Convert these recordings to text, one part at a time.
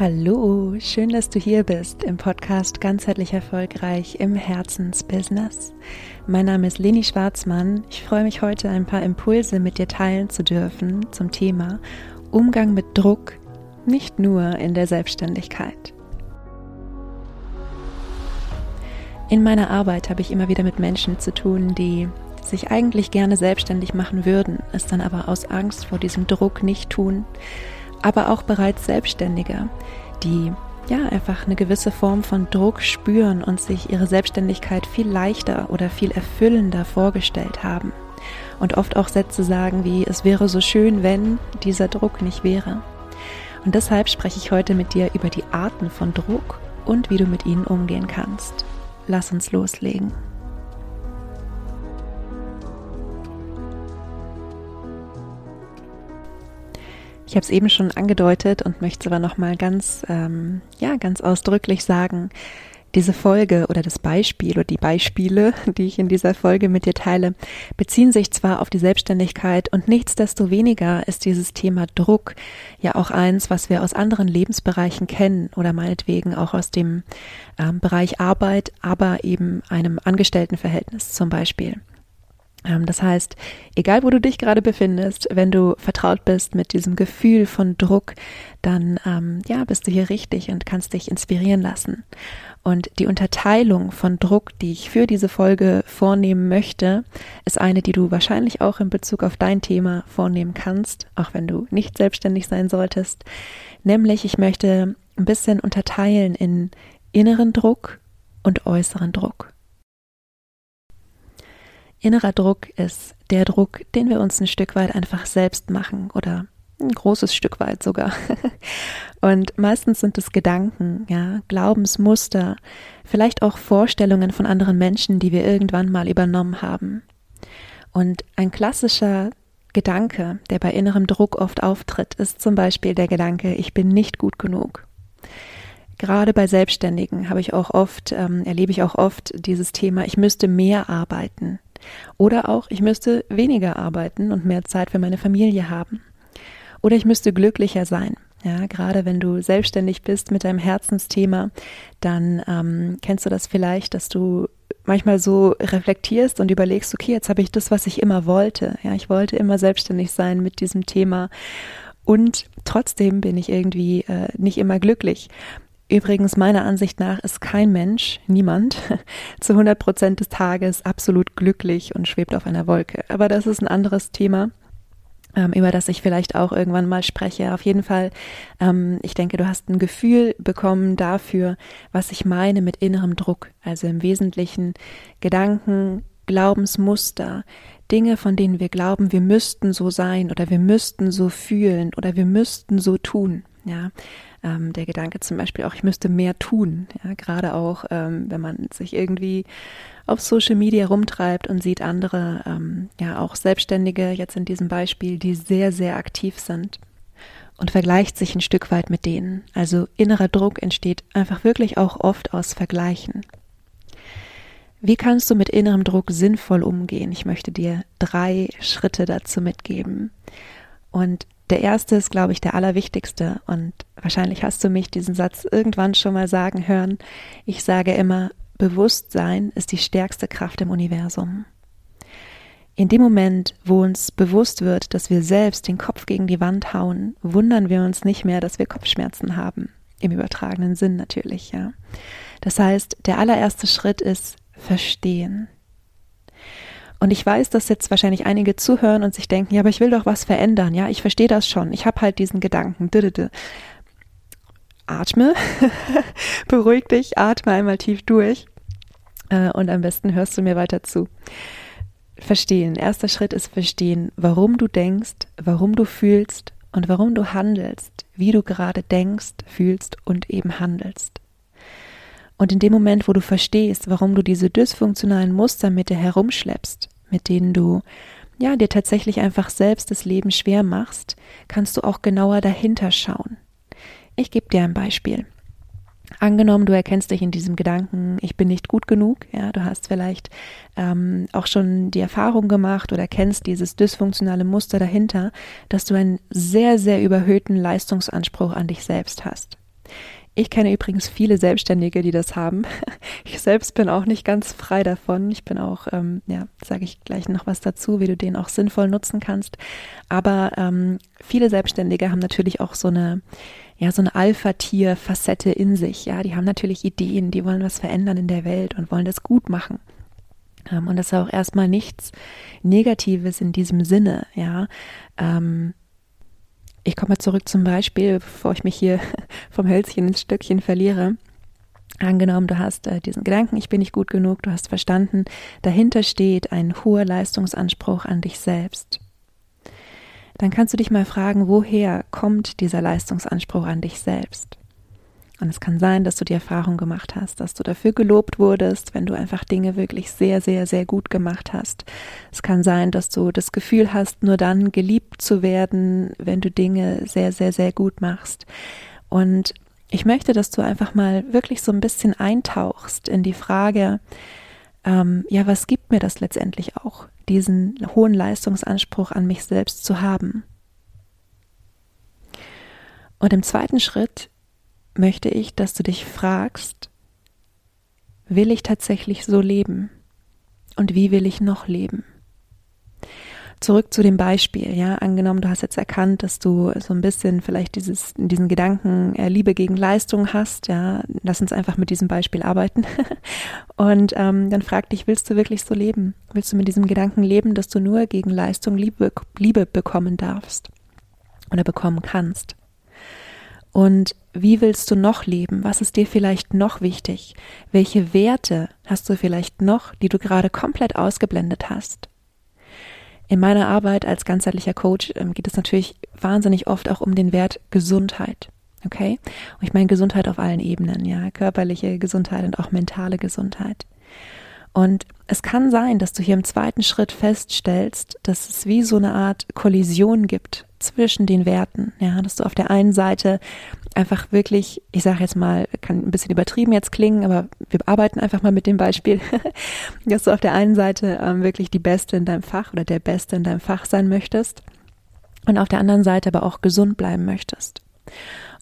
Hallo, schön, dass du hier bist im Podcast Ganzheitlich Erfolgreich im Herzensbusiness. Mein Name ist Leni Schwarzmann. Ich freue mich heute ein paar Impulse mit dir teilen zu dürfen zum Thema Umgang mit Druck, nicht nur in der Selbstständigkeit. In meiner Arbeit habe ich immer wieder mit Menschen zu tun, die sich eigentlich gerne selbstständig machen würden, es dann aber aus Angst vor diesem Druck nicht tun aber auch bereits Selbstständige, die ja einfach eine gewisse Form von Druck spüren und sich ihre Selbstständigkeit viel leichter oder viel erfüllender vorgestellt haben. Und oft auch Sätze sagen wie, es wäre so schön, wenn dieser Druck nicht wäre. Und deshalb spreche ich heute mit dir über die Arten von Druck und wie du mit ihnen umgehen kannst. Lass uns loslegen. Ich habe es eben schon angedeutet und möchte es aber nochmal ganz, ähm, ja, ganz ausdrücklich sagen. Diese Folge oder das Beispiel oder die Beispiele, die ich in dieser Folge mit dir teile, beziehen sich zwar auf die Selbstständigkeit und nichtsdestoweniger ist dieses Thema Druck ja auch eins, was wir aus anderen Lebensbereichen kennen oder meinetwegen auch aus dem ähm, Bereich Arbeit, aber eben einem Angestelltenverhältnis zum Beispiel. Ähm, das heißt, egal wo du dich gerade befindest, wenn du vertraut bist mit diesem Gefühl von Druck, dann ähm, ja, bist du hier richtig und kannst dich inspirieren lassen. Und die Unterteilung von Druck, die ich für diese Folge vornehmen möchte, ist eine, die du wahrscheinlich auch in Bezug auf dein Thema vornehmen kannst, auch wenn du nicht selbstständig sein solltest. Nämlich, ich möchte ein bisschen unterteilen in inneren Druck und äußeren Druck. Innerer Druck ist der Druck, den wir uns ein Stück weit einfach selbst machen oder ein großes Stück weit sogar. Und meistens sind es Gedanken, ja, Glaubensmuster, vielleicht auch Vorstellungen von anderen Menschen, die wir irgendwann mal übernommen haben. Und ein klassischer Gedanke, der bei innerem Druck oft auftritt, ist zum Beispiel der Gedanke, ich bin nicht gut genug. Gerade bei Selbstständigen habe ich auch oft, ähm, erlebe ich auch oft dieses Thema, ich müsste mehr arbeiten. Oder auch, ich müsste weniger arbeiten und mehr Zeit für meine Familie haben. Oder ich müsste glücklicher sein. Ja, gerade wenn du selbstständig bist mit deinem Herzensthema, dann ähm, kennst du das vielleicht, dass du manchmal so reflektierst und überlegst, okay, jetzt habe ich das, was ich immer wollte. Ja, ich wollte immer selbstständig sein mit diesem Thema und trotzdem bin ich irgendwie äh, nicht immer glücklich. Übrigens, meiner Ansicht nach ist kein Mensch, niemand, zu 100 Prozent des Tages absolut glücklich und schwebt auf einer Wolke. Aber das ist ein anderes Thema, ähm, über das ich vielleicht auch irgendwann mal spreche. Auf jeden Fall, ähm, ich denke, du hast ein Gefühl bekommen dafür, was ich meine mit innerem Druck. Also im Wesentlichen Gedanken, Glaubensmuster, Dinge, von denen wir glauben, wir müssten so sein oder wir müssten so fühlen oder wir müssten so tun. Ja, ähm, der Gedanke zum Beispiel auch, ich müsste mehr tun. Ja, gerade auch, ähm, wenn man sich irgendwie auf Social Media rumtreibt und sieht andere, ähm, ja auch Selbstständige jetzt in diesem Beispiel, die sehr, sehr aktiv sind und vergleicht sich ein Stück weit mit denen. Also innerer Druck entsteht einfach wirklich auch oft aus Vergleichen. Wie kannst du mit innerem Druck sinnvoll umgehen? Ich möchte dir drei Schritte dazu mitgeben. Und der erste ist, glaube ich, der allerwichtigste und wahrscheinlich hast du mich diesen Satz irgendwann schon mal sagen hören. Ich sage immer, Bewusstsein ist die stärkste Kraft im Universum. In dem Moment, wo uns bewusst wird, dass wir selbst den Kopf gegen die Wand hauen, wundern wir uns nicht mehr, dass wir Kopfschmerzen haben. Im übertragenen Sinn natürlich, ja. Das heißt, der allererste Schritt ist verstehen. Und ich weiß, dass jetzt wahrscheinlich einige zuhören und sich denken, ja, aber ich will doch was verändern. Ja, ich verstehe das schon. Ich habe halt diesen Gedanken. Atme, beruhig dich, atme einmal tief durch äh, und am besten hörst du mir weiter zu. Verstehen. Erster Schritt ist verstehen, warum du denkst, warum du fühlst und warum du handelst, wie du gerade denkst, fühlst und eben handelst. Und in dem Moment, wo du verstehst, warum du diese dysfunktionalen Muster mit dir herumschleppst, mit denen du ja dir tatsächlich einfach selbst das Leben schwer machst, kannst du auch genauer dahinter schauen. Ich gebe dir ein Beispiel. Angenommen, du erkennst dich in diesem Gedanken, ich bin nicht gut genug, ja, du hast vielleicht ähm, auch schon die Erfahrung gemacht oder kennst dieses dysfunktionale Muster dahinter, dass du einen sehr, sehr überhöhten Leistungsanspruch an dich selbst hast. Ich kenne übrigens viele Selbstständige, die das haben. Ich selbst bin auch nicht ganz frei davon. Ich bin auch, ähm, ja, sage ich gleich noch was dazu, wie du den auch sinnvoll nutzen kannst. Aber ähm, viele Selbstständige haben natürlich auch so eine, ja, so eine Alpha-Tier-Facette in sich. Ja, die haben natürlich Ideen, die wollen was verändern in der Welt und wollen das gut machen. Ähm, und das ist auch erstmal nichts Negatives in diesem Sinne. Ja, ähm, ich komme zurück zum Beispiel, bevor ich mich hier vom Hölzchen ins Stöckchen verliere. Angenommen, du hast äh, diesen Gedanken, ich bin nicht gut genug, du hast verstanden, dahinter steht ein hoher Leistungsanspruch an dich selbst. Dann kannst du dich mal fragen, woher kommt dieser Leistungsanspruch an dich selbst? Und es kann sein, dass du die Erfahrung gemacht hast, dass du dafür gelobt wurdest, wenn du einfach Dinge wirklich sehr, sehr, sehr gut gemacht hast. Es kann sein, dass du das Gefühl hast, nur dann geliebt zu werden, wenn du Dinge sehr, sehr, sehr gut machst. Und ich möchte, dass du einfach mal wirklich so ein bisschen eintauchst in die Frage, ähm, ja, was gibt mir das letztendlich auch, diesen hohen Leistungsanspruch an mich selbst zu haben? Und im zweiten Schritt möchte ich, dass du dich fragst, will ich tatsächlich so leben? Und wie will ich noch leben? Zurück zu dem Beispiel, ja, angenommen, du hast jetzt erkannt, dass du so ein bisschen vielleicht dieses, diesen Gedanken äh, Liebe gegen Leistung hast, ja, lass uns einfach mit diesem Beispiel arbeiten. Und ähm, dann frag dich, willst du wirklich so leben? Willst du mit diesem Gedanken leben, dass du nur gegen Leistung Liebe, Liebe bekommen darfst oder bekommen kannst? Und wie willst du noch leben? Was ist dir vielleicht noch wichtig? Welche Werte hast du vielleicht noch, die du gerade komplett ausgeblendet hast? In meiner Arbeit als ganzheitlicher Coach ähm, geht es natürlich wahnsinnig oft auch um den Wert Gesundheit. Okay? Und ich meine Gesundheit auf allen Ebenen, ja, körperliche Gesundheit und auch mentale Gesundheit. Und es kann sein, dass du hier im zweiten Schritt feststellst, dass es wie so eine Art Kollision gibt zwischen den Werten. Ja, dass du auf der einen Seite einfach wirklich, ich sage jetzt mal, kann ein bisschen übertrieben jetzt klingen, aber wir arbeiten einfach mal mit dem Beispiel, dass du auf der einen Seite ähm, wirklich die Beste in deinem Fach oder der Beste in deinem Fach sein möchtest und auf der anderen Seite aber auch gesund bleiben möchtest.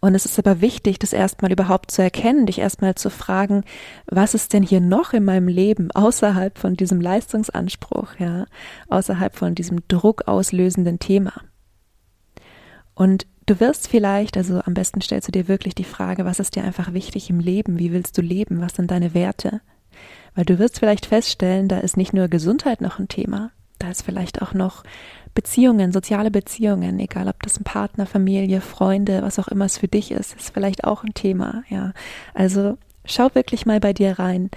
Und es ist aber wichtig, das erstmal überhaupt zu erkennen, dich erstmal zu fragen, was ist denn hier noch in meinem Leben außerhalb von diesem Leistungsanspruch, ja, außerhalb von diesem druckauslösenden Thema. Und du wirst vielleicht, also am besten stellst du dir wirklich die Frage, was ist dir einfach wichtig im Leben? Wie willst du leben? Was sind deine Werte? Weil du wirst vielleicht feststellen, da ist nicht nur Gesundheit noch ein Thema, da ist vielleicht auch noch Beziehungen, soziale Beziehungen, egal ob das ein Partner, Familie, Freunde, was auch immer es für dich ist, ist vielleicht auch ein Thema, ja. Also schau wirklich mal bei dir rein.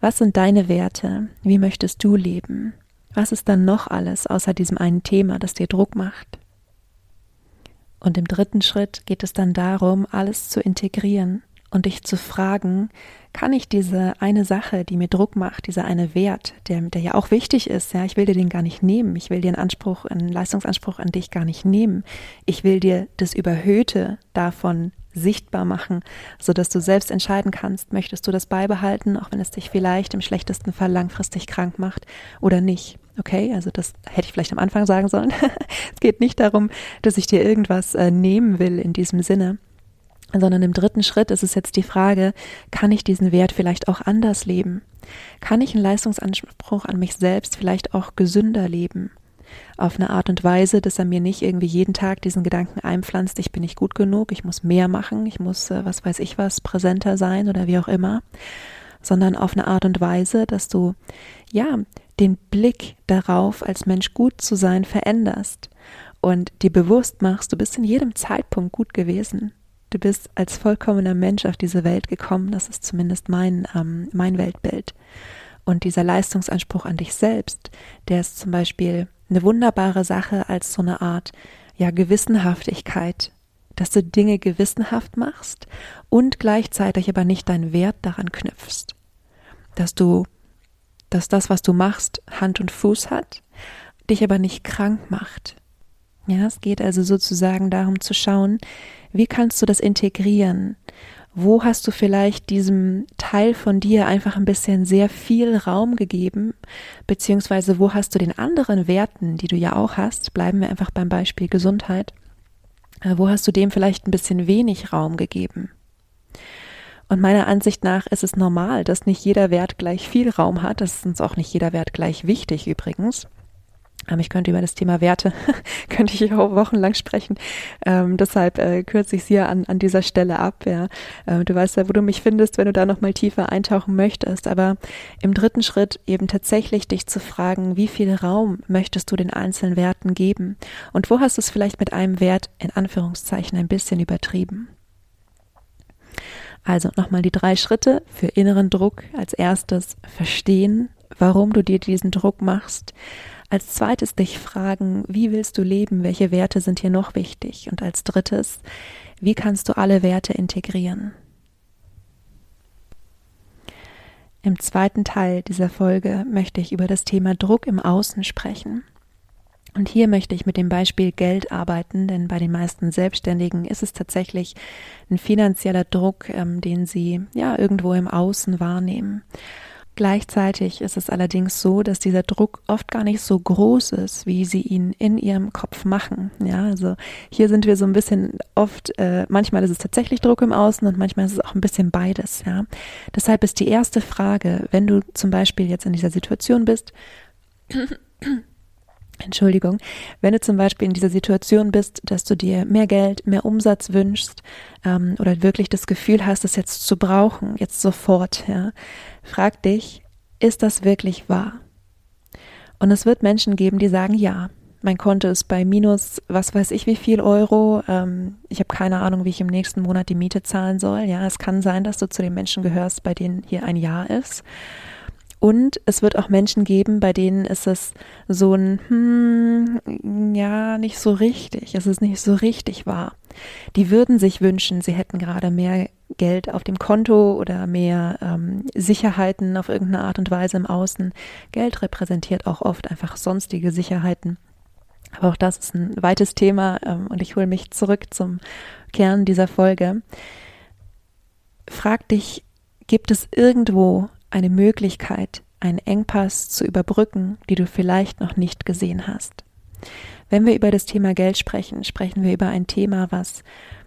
Was sind deine Werte? Wie möchtest du leben? Was ist dann noch alles außer diesem einen Thema, das dir Druck macht? Und im dritten Schritt geht es dann darum, alles zu integrieren und dich zu fragen, kann ich diese eine Sache, die mir Druck macht, dieser eine Wert, der, der ja auch wichtig ist, ja, ich will dir den gar nicht nehmen, ich will dir einen Anspruch, einen Leistungsanspruch an dich gar nicht nehmen, ich will dir das Überhöhte davon sichtbar machen, so dass du selbst entscheiden kannst, möchtest du das beibehalten, auch wenn es dich vielleicht im schlechtesten Fall langfristig krank macht oder nicht. Okay, also das hätte ich vielleicht am Anfang sagen sollen. es geht nicht darum, dass ich dir irgendwas äh, nehmen will in diesem Sinne, sondern im dritten Schritt ist es jetzt die Frage, kann ich diesen Wert vielleicht auch anders leben? Kann ich einen Leistungsanspruch an mich selbst vielleicht auch gesünder leben? Auf eine Art und Weise, dass er mir nicht irgendwie jeden Tag diesen Gedanken einpflanzt, ich bin nicht gut genug, ich muss mehr machen, ich muss, äh, was weiß ich was, präsenter sein oder wie auch immer, sondern auf eine Art und Weise, dass du, ja, den Blick darauf, als Mensch gut zu sein, veränderst und dir bewusst machst, du bist in jedem Zeitpunkt gut gewesen. Du bist als vollkommener Mensch auf diese Welt gekommen. Das ist zumindest mein, ähm, mein Weltbild. Und dieser Leistungsanspruch an dich selbst, der ist zum Beispiel eine wunderbare Sache als so eine Art, ja, Gewissenhaftigkeit, dass du Dinge gewissenhaft machst und gleichzeitig aber nicht deinen Wert daran knüpfst. Dass du, dass das, was du machst, Hand und Fuß hat, dich aber nicht krank macht. Ja, es geht also sozusagen darum zu schauen, wie kannst du das integrieren? Wo hast du vielleicht diesem Teil von dir einfach ein bisschen sehr viel Raum gegeben? Beziehungsweise wo hast du den anderen Werten, die du ja auch hast, bleiben wir einfach beim Beispiel Gesundheit, äh, wo hast du dem vielleicht ein bisschen wenig Raum gegeben? Und meiner Ansicht nach ist es normal, dass nicht jeder Wert gleich viel Raum hat. Das ist uns auch nicht jeder Wert gleich wichtig übrigens. Ähm, ich könnte über das Thema Werte, könnte ich auch wochenlang sprechen. Ähm, deshalb äh, kürze ich es hier an, an dieser Stelle ab. Ja. Ähm, du weißt ja, wo du mich findest, wenn du da nochmal tiefer eintauchen möchtest. Aber im dritten Schritt eben tatsächlich dich zu fragen, wie viel Raum möchtest du den einzelnen Werten geben? Und wo hast du es vielleicht mit einem Wert in Anführungszeichen ein bisschen übertrieben? Also nochmal die drei Schritte für inneren Druck. Als erstes verstehen, warum du dir diesen Druck machst. Als zweites dich fragen, wie willst du leben? Welche Werte sind hier noch wichtig? Und als drittes, wie kannst du alle Werte integrieren? Im zweiten Teil dieser Folge möchte ich über das Thema Druck im Außen sprechen. Und hier möchte ich mit dem Beispiel Geld arbeiten, denn bei den meisten Selbstständigen ist es tatsächlich ein finanzieller Druck, ähm, den sie ja irgendwo im Außen wahrnehmen. Gleichzeitig ist es allerdings so, dass dieser Druck oft gar nicht so groß ist, wie sie ihn in ihrem Kopf machen. Ja, also hier sind wir so ein bisschen oft, äh, manchmal ist es tatsächlich Druck im Außen und manchmal ist es auch ein bisschen beides. Ja, deshalb ist die erste Frage, wenn du zum Beispiel jetzt in dieser Situation bist, Entschuldigung, wenn du zum Beispiel in dieser Situation bist, dass du dir mehr Geld, mehr Umsatz wünschst ähm, oder wirklich das Gefühl hast, es jetzt zu brauchen, jetzt sofort, ja, frag dich, ist das wirklich wahr? Und es wird Menschen geben, die sagen, ja, mein Konto ist bei minus, was weiß ich, wie viel Euro. Ähm, ich habe keine Ahnung, wie ich im nächsten Monat die Miete zahlen soll. Ja, es kann sein, dass du zu den Menschen gehörst, bei denen hier ein Jahr ist. Und es wird auch Menschen geben, bei denen ist es so ein, hm, ja, nicht so richtig. Es ist nicht so richtig wahr. Die würden sich wünschen, sie hätten gerade mehr Geld auf dem Konto oder mehr ähm, Sicherheiten auf irgendeine Art und Weise im Außen. Geld repräsentiert auch oft einfach sonstige Sicherheiten. Aber auch das ist ein weites Thema ähm, und ich hole mich zurück zum Kern dieser Folge. Frag dich, gibt es irgendwo eine Möglichkeit, einen Engpass zu überbrücken, die du vielleicht noch nicht gesehen hast. Wenn wir über das Thema Geld sprechen, sprechen wir über ein Thema, was,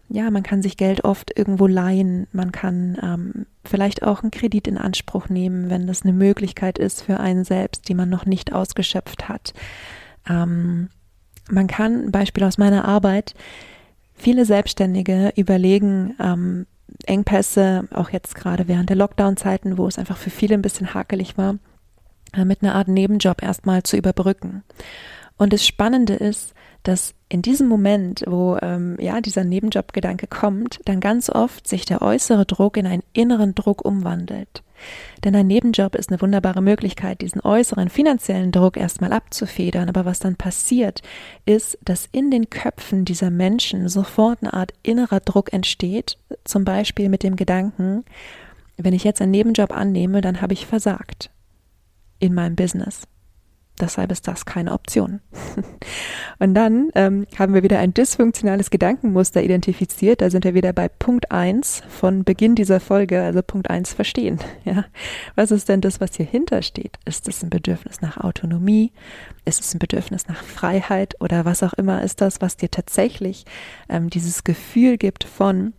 ja, man kann sich Geld oft irgendwo leihen, man kann ähm, vielleicht auch einen Kredit in Anspruch nehmen, wenn das eine Möglichkeit ist für einen selbst, die man noch nicht ausgeschöpft hat. Ähm, man kann, Beispiel aus meiner Arbeit, viele Selbstständige überlegen, ähm, Engpässe, auch jetzt gerade während der Lockdown-Zeiten, wo es einfach für viele ein bisschen hakelig war, äh, mit einer Art Nebenjob erstmal zu überbrücken. Und das Spannende ist, dass in diesem Moment, wo ähm, ja dieser Nebenjobgedanke kommt, dann ganz oft sich der äußere Druck in einen inneren Druck umwandelt. Denn ein Nebenjob ist eine wunderbare Möglichkeit, diesen äußeren finanziellen Druck erstmal abzufedern. Aber was dann passiert, ist, dass in den Köpfen dieser Menschen sofort eine Art innerer Druck entsteht. Zum Beispiel mit dem Gedanken, wenn ich jetzt einen Nebenjob annehme, dann habe ich versagt in meinem Business. Deshalb ist das keine Option. Und dann ähm, haben wir wieder ein dysfunktionales Gedankenmuster identifiziert. Da sind wir wieder bei Punkt eins von Beginn dieser Folge, also Punkt eins verstehen. Ja. Was ist denn das, was hier hintersteht? Ist es ein Bedürfnis nach Autonomie? Ist es ein Bedürfnis nach Freiheit? Oder was auch immer ist das, was dir tatsächlich ähm, dieses Gefühl gibt von,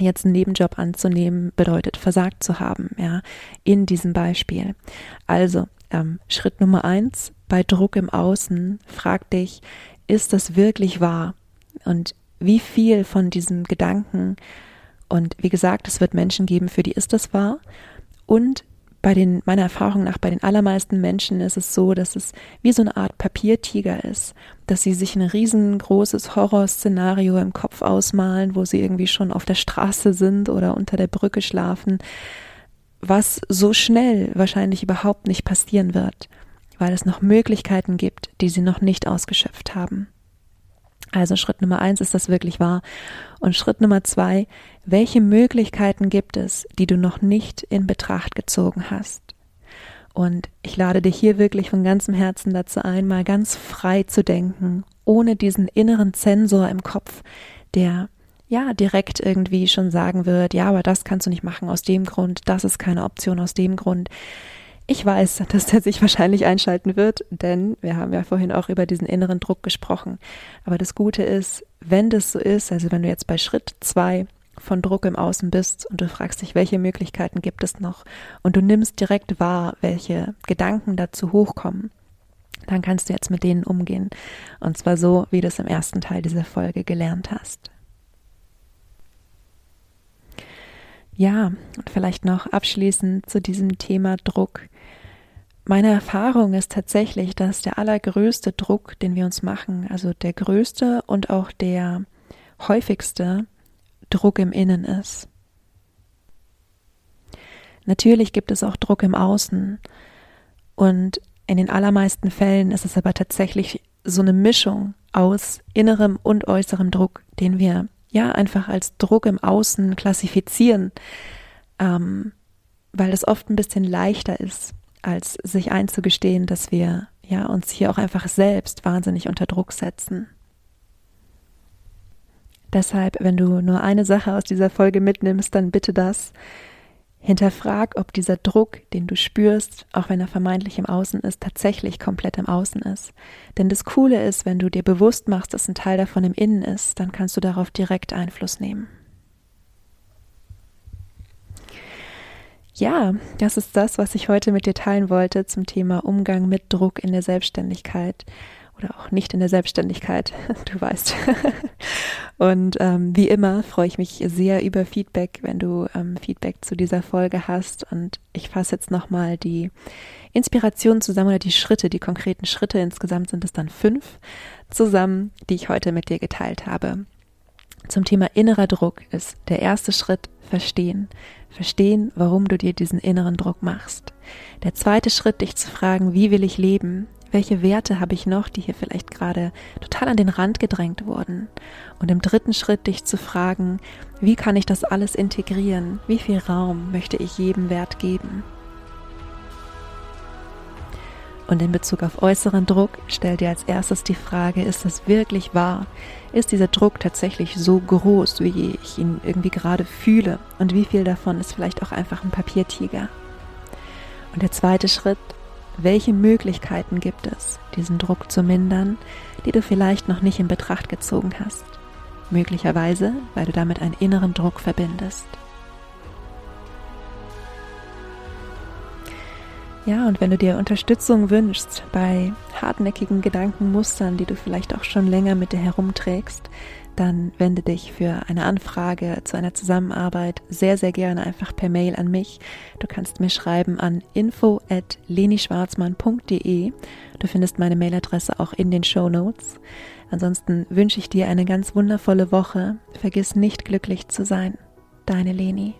jetzt einen Nebenjob anzunehmen, bedeutet versagt zu haben, ja, in diesem Beispiel. Also, ähm, Schritt Nummer eins, bei Druck im Außen, frag dich, ist das wirklich wahr? Und wie viel von diesem Gedanken, und wie gesagt, es wird Menschen geben, für die ist das wahr, und bei den, meiner Erfahrung nach, bei den allermeisten Menschen ist es so, dass es wie so eine Art Papiertiger ist, dass sie sich ein riesengroßes Horrorszenario im Kopf ausmalen, wo sie irgendwie schon auf der Straße sind oder unter der Brücke schlafen, was so schnell wahrscheinlich überhaupt nicht passieren wird, weil es noch Möglichkeiten gibt, die sie noch nicht ausgeschöpft haben. Also Schritt Nummer eins ist das wirklich wahr. Und Schritt Nummer zwei, welche Möglichkeiten gibt es, die du noch nicht in Betracht gezogen hast? Und ich lade dich hier wirklich von ganzem Herzen dazu ein, mal ganz frei zu denken, ohne diesen inneren Zensor im Kopf, der ja direkt irgendwie schon sagen wird, ja, aber das kannst du nicht machen aus dem Grund, das ist keine Option aus dem Grund. Ich weiß, dass der sich wahrscheinlich einschalten wird, denn wir haben ja vorhin auch über diesen inneren Druck gesprochen. Aber das Gute ist, wenn das so ist, also wenn du jetzt bei Schritt zwei von Druck im Außen bist und du fragst dich, welche Möglichkeiten gibt es noch und du nimmst direkt wahr, welche Gedanken dazu hochkommen, dann kannst du jetzt mit denen umgehen. Und zwar so, wie du es im ersten Teil dieser Folge gelernt hast. Ja, und vielleicht noch abschließend zu diesem Thema Druck. Meine Erfahrung ist tatsächlich, dass der allergrößte Druck, den wir uns machen, also der größte und auch der häufigste Druck im Innen ist. Natürlich gibt es auch Druck im Außen und in den allermeisten Fällen ist es aber tatsächlich so eine Mischung aus innerem und äußerem Druck, den wir ja einfach als Druck im Außen klassifizieren, ähm, weil es oft ein bisschen leichter ist, als sich einzugestehen, dass wir ja uns hier auch einfach selbst wahnsinnig unter Druck setzen. Deshalb, wenn du nur eine Sache aus dieser Folge mitnimmst, dann bitte das. Hinterfrag, ob dieser Druck, den du spürst, auch wenn er vermeintlich im Außen ist, tatsächlich komplett im Außen ist. Denn das Coole ist, wenn du dir bewusst machst, dass ein Teil davon im Innen ist, dann kannst du darauf direkt Einfluss nehmen. Ja, das ist das, was ich heute mit dir teilen wollte zum Thema Umgang mit Druck in der Selbstständigkeit oder auch nicht in der Selbstständigkeit, du weißt. Und ähm, wie immer freue ich mich sehr über Feedback, wenn du ähm, Feedback zu dieser Folge hast. Und ich fasse jetzt nochmal die Inspiration zusammen oder die Schritte, die konkreten Schritte, insgesamt sind es dann fünf, zusammen, die ich heute mit dir geteilt habe. Zum Thema innerer Druck ist der erste Schritt verstehen. Verstehen, warum du dir diesen inneren Druck machst. Der zweite Schritt, dich zu fragen, wie will ich leben? welche Werte habe ich noch, die hier vielleicht gerade total an den Rand gedrängt wurden. Und im dritten Schritt dich zu fragen, wie kann ich das alles integrieren? Wie viel Raum möchte ich jedem Wert geben? Und in Bezug auf äußeren Druck stell dir als erstes die Frage, ist das wirklich wahr? Ist dieser Druck tatsächlich so groß, wie ich ihn irgendwie gerade fühle? Und wie viel davon ist vielleicht auch einfach ein Papiertiger? Und der zweite Schritt, welche Möglichkeiten gibt es, diesen Druck zu mindern, die du vielleicht noch nicht in Betracht gezogen hast? Möglicherweise, weil du damit einen inneren Druck verbindest. Ja, und wenn du dir Unterstützung wünschst bei hartnäckigen Gedankenmustern, die du vielleicht auch schon länger mit dir herumträgst, dann wende dich für eine Anfrage zu einer Zusammenarbeit sehr, sehr gerne einfach per Mail an mich. Du kannst mir schreiben an info at lenischwarzmann.de. Du findest meine Mailadresse auch in den Show Notes. Ansonsten wünsche ich dir eine ganz wundervolle Woche. Vergiss nicht glücklich zu sein. Deine Leni.